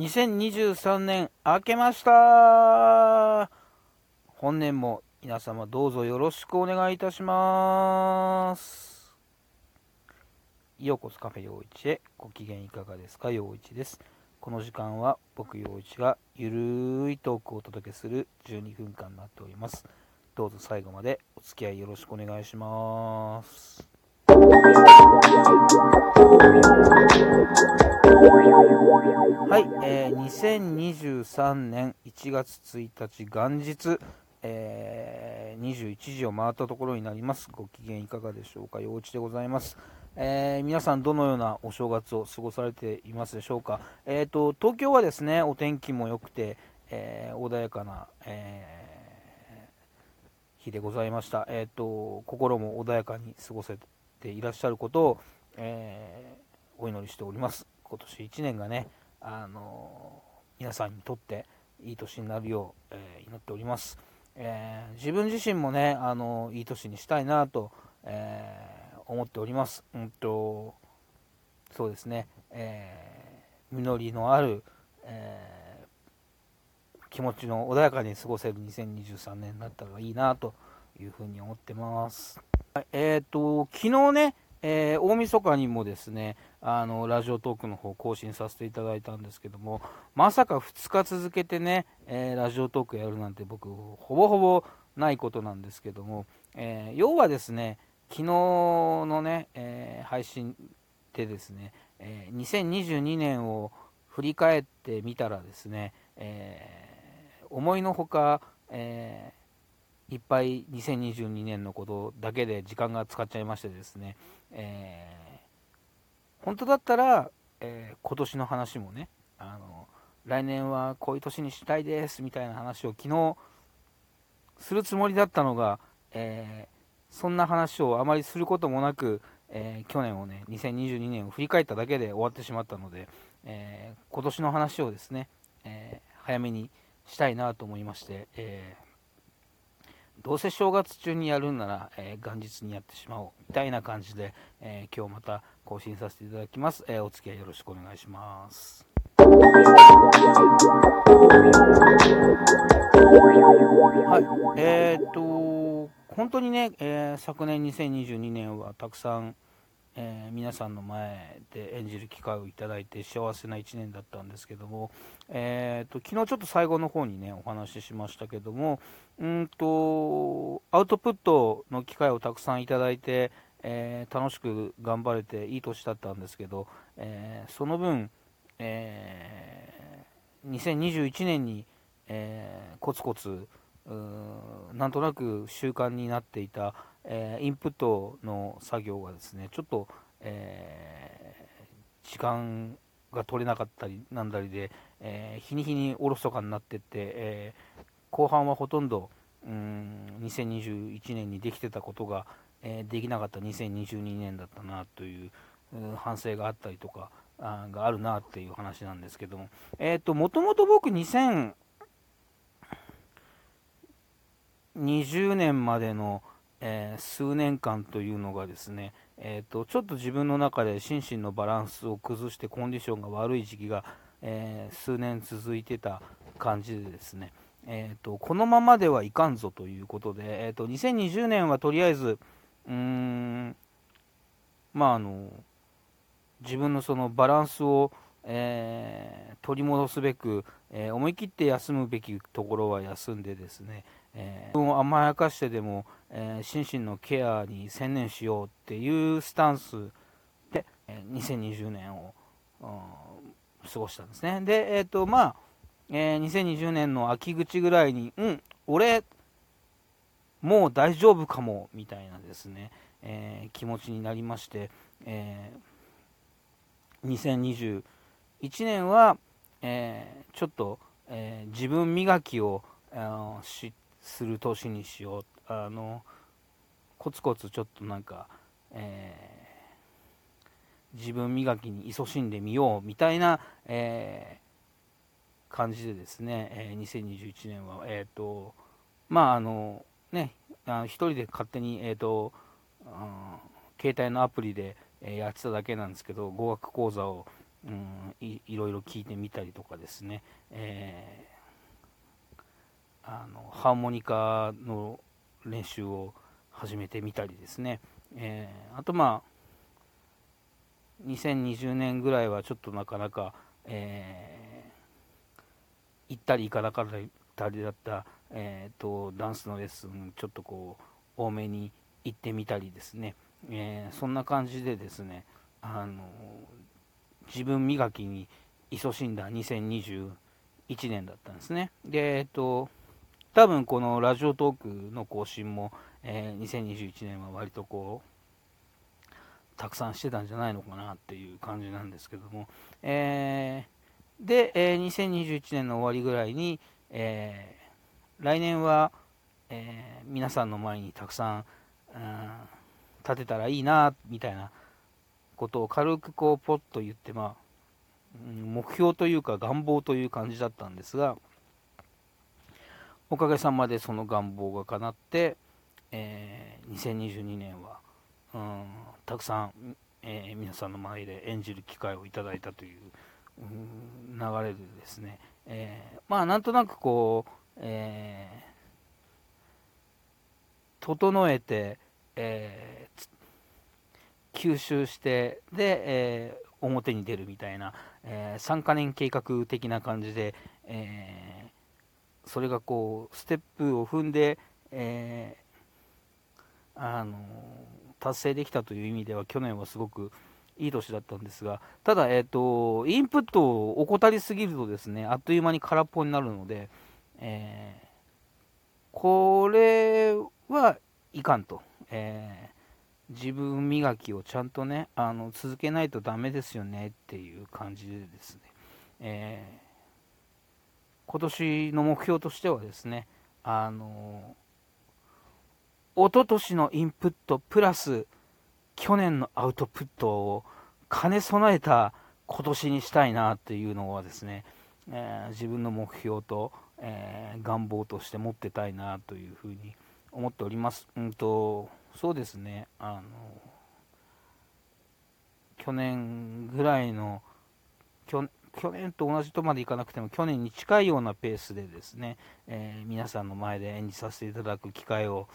2023年明けました。本年も皆様どうぞよろしくお願いいたします。ようこそカフェ陽一へご機嫌いかがですか？陽一です。この時間は僕陽一がゆるいトークをお届けする12分間になっております。どうぞ最後までお付き合いよろしくお願いします。はい、えー、2023年1月1日元日、えー、21時を回ったところになります。ご機嫌いかがでしょうか、陽一でございます。えー、皆さん、どのようなお正月を過ごされていますでしょうか？えーと、東京はですね、お天気も良くて、えー、穏やかな、え日でございました。えーと、心も穏やかに過ごせていらっしゃることを、えーお祈りしております。今年1年がね、あの皆さんにとっていい年になるよう、えー、祈っております、えー、自分自身もね、あのいい年にしたいなと、えー、思っております。うんとそうですね、え実りのある、え気持ちの穏やかに過ごせる2023年になったらいいなというふうに思ってます。えっ、と、昨日ね、えー、大晦日にもですねあのラジオトークの方更新させていただいたんですけどもまさか2日続けてね、えー、ラジオトークやるなんて僕ほぼほぼないことなんですけども、えー、要はですね昨日のね、え配信でですね、え2022年を振り返ってみたらですね、え思いのほか、えいっぱい2022年のことだけで時間が使っちゃいましてですね、えー、本当だったら、えー、今年の話もねあの来年はこういう年にしたいですみたいな話を昨日するつもりだったのが、えー、そんな話をあまりすることもなく、え去年をね2022年を振り返っただけで終わってしまったので、え今年の話をですね、え早めにしたいなと思いまして、えーどうせ正月中にやるんなら、えー、元日にやってしまおうみたいな感じで、えー、今日また更新させていただきます、えー、お付き合いよろしくお願いします。はい。えー、っと本当にね、え昨年2022年はたくさんえー、皆さんの前で演じる機会をいただいて幸せな1年だったんですけども、えーと、昨日ちょっと最後の方にねお話ししましたけどもうんとアウトプットの機会をたくさんいただいて、えー、楽しく頑張れていい年だったんですけど、えー、その分、えー、2021年に、えコツコツなんとなく習慣になっていた、えー、インプットの作業がですねちょっと、えー、時間が取れなかったりなんだりで、えー、日に日におろそかになってって、え後半はほとんどうん2021年にできてたことが、えできなかった2022年だったなという反省があったりとかあがあるなっていう話なんですけども、えーと、もともと僕2020年までの、えー、数年間というのがですね、えーと、ちょっと自分の中で心身のバランスを崩してコンディションが悪い時期が、えー、数年続いてた感じでですね、えーと、このままではいかんぞということで、えーと、2020年はとりあえずうーんまああの自分のそのバランスを、えー、取り戻すべく、えー、思い切って休むべきところは休んでですね、えー、自分を甘やかしてでも、えー、心身のケアに専念しようっていうスタンスで、えー、2020年を、うん、過ごしたんですね。で、えっ、ー、と、まあ、えー、2020年の秋口ぐらいに、うん、俺、もう大丈夫かも、みたいなですね、えー、気持ちになりまして、えー、2021年は、えー、ちょっと、えー、自分磨きをあのしする年にしよう。あのコツコツちょっとなんか、えー、自分磨きに勤しんでみようみたいな、えー、感じでですね、えー、2021年は、えっ、と、まああのね、あの一人で勝手に、えっ、と、うん、携帯のアプリで、えやってただけなんですけど語学講座を、うんい、いろいろ聞いてみたりとかですね、えー、あのハーモニカの練習を始めてみたりですね、えー、あとまあ2020年ぐらいはちょっとなかなか、えー、行ったり行かなかったりだった、えーと、ダンスのレッスンちょっとこう多めに行ってみたりですね、えー、そんな感じでですねあの自分磨きに勤しんだ2021年だったんですね。で、えっと、多分このラジオトークの更新も、えー、2021年は割とこう、たくさんしてたんじゃないのかなっていう感じなんですけども、えー、で、えー、2021年の終わりぐらいに、えー、来年は、え皆さんの前にたくさん、うん、立てたらいいな、みたいなことを軽くこうポッと言って、まあ、目標というか願望という感じだったんですが、おかげさまでその願望が叶って、えー、2022年は、うん、たくさん、えー、皆さんの前で演じる機会をいただいたという、うん、流れでですね、えー、まあなんとなくこう、えー、整えて、え吸収してで、え表に出るみたいな、え3カ年計画的な感じで、えそれがこうステップを踏んで、えあの達成できたという意味では去年はすごくいい年だったんですがただ、えーと、インプットを怠りすぎるとですねあっという間に空っぽになるので、えー、これはいかんと、えー、自分磨きをちゃんとねあの続けないとダメですよねっていう感じでですね、えー今年の目標としてはですね、あの、一昨年のインプットプラス去年のアウトプットを兼ね備えた今年にしたいなっていうのはですね、えー、自分の目標と、えー、願望として持ってたいなというふうに思っております。うんと、そうですね、あの、去年ぐらいの、去去年と同じとまでいかなくても去年に近いようなペースでですね、えー、皆さんの前で演じさせていただく機会を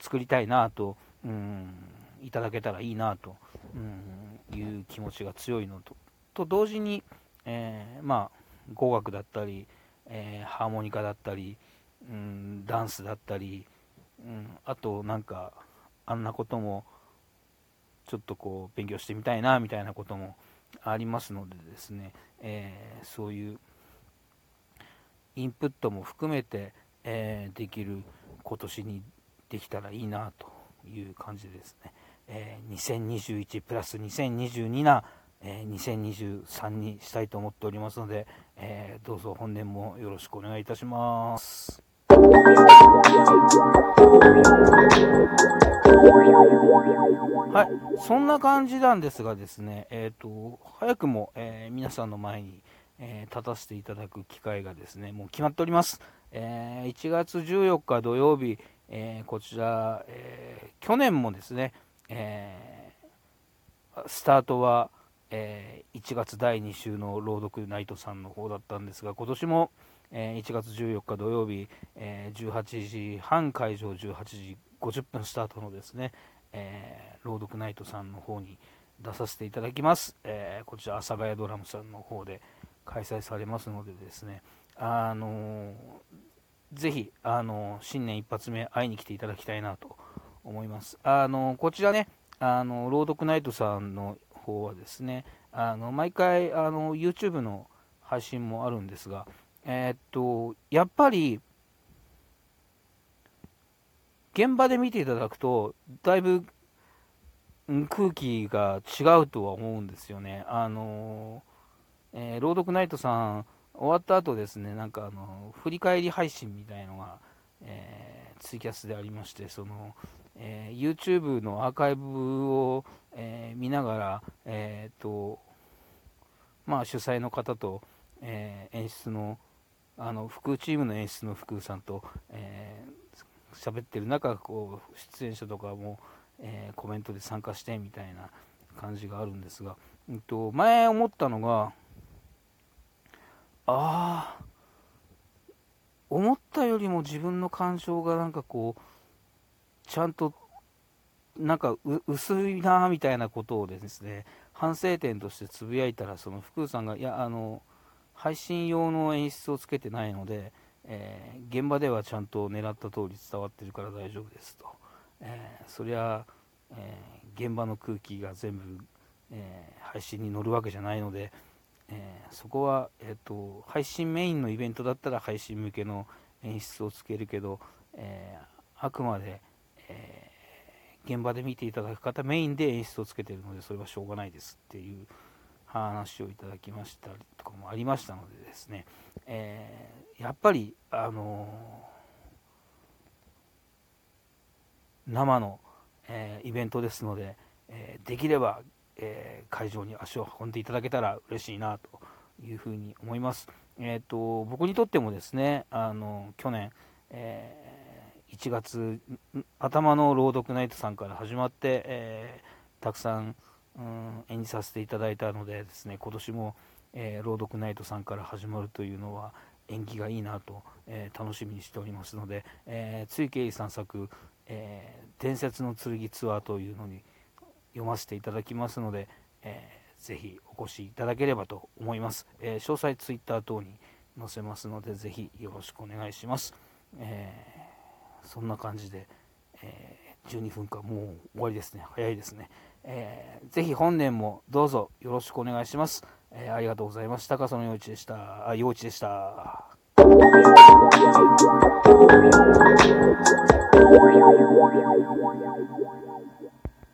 作りたいなと、うん、いただけたらいいなと、うん、いう気持ちが強いのと。と同時に、えー、まあ、語学だったり、えー、ハーモニカだったり、うん、ダンスだったり、うん、あとなんかあんなこともちょっとこう勉強してみたいなみたいなこともありますのでですね、えー、そういうインプットも含めて、えー、できる今年にできたらいいなという感じですね、えー、2021プラス2022な、え2023にしたいと思っておりますので、えどうぞ本年もよろしくお願いいたします。はい、そんな感じなんですがですね、えーと、早くも、えー、皆さんの前に、えー、立たせていただく機会がですねもう決まっております。えー、1月14日土曜日、えこちら、え去年もですね、えスタートは、え1月第2週の朗読ナイトさんの方だったんですが今年も、え1月14日土曜日、え18時半会場18時50分スタートのですね、えー、朗読ナイトさんの方に出させていただきます、えー、こちら阿佐ヶ谷ドラムさんの方で開催されますのでですねあの、ぜひ、あの新年一発目会いに来ていただきたいなと思います。あのこちらねあの朗読ナイトさんの方はですねあの毎回あの YouTube の配信もあるんですがえー、っとやっぱり現場で見ていただくと、だいぶ空気が違うとは思うんですよね。あのえー、朗読ナイトさん、終わった後ですね、なんかあの、振り返り配信みたいのが、えー、ツイキャスでありまして、その、えー、YouTube のアーカイブを、え見ながら、えっと、まあ、主催の方と、え演出の、あの、副チームの演出の福さんと、え喋ってる中こう出演者とかも、えー、コメントで参加してみたいな感じがあるんですが、えっと、前思ったのがああ思ったよりも自分の感情がなんかこうちゃんとなんか薄いなみたいなことをですね反省点としてつぶやいたらその福さんがいやあの配信用の演出をつけてないので、えー、現場ではちゃんと狙った通り伝わってるから大丈夫ですと、えー、そりゃ、えー、現場の空気が全部、え配信に乗るわけじゃないので、えそこは、えーと、配信メインのイベントだったら配信向けの演出をつけるけど、えあくまで、え現場で見ていただく方メインで演出をつけてるのでそれはしょうがないですっていう話をいただきましたりとかもありましたのでですね、えー、やっぱりあのー、生の、えー、イベントですので、えできれば、え会場に足を運んでいただけたら嬉しいなというふうに思います。えーと、僕にとってもですねあの去年、え1月頭の朗読ナイトさんから始まって、えー、たくさん、うん、演じさせていただいたのでですね今年も、えー、朗読ナイトさんから始まるというのは演技がいいなと、えー、楽しみにしておりますので、えー、ついけいさん作、え伝説の剣ツアーというのに読ませていただきますので、えー、ぜひお越しいただければと思います、え詳細ツイッター等に載せますのでぜひよろしくお願いします、えそんな感じで、え、12分間もう終わりですね。早いですね、えー、ぜひ本年もどうぞよろしくお願いします、えー、ありがとうございました。笠野陽一でした。あ陽一でした。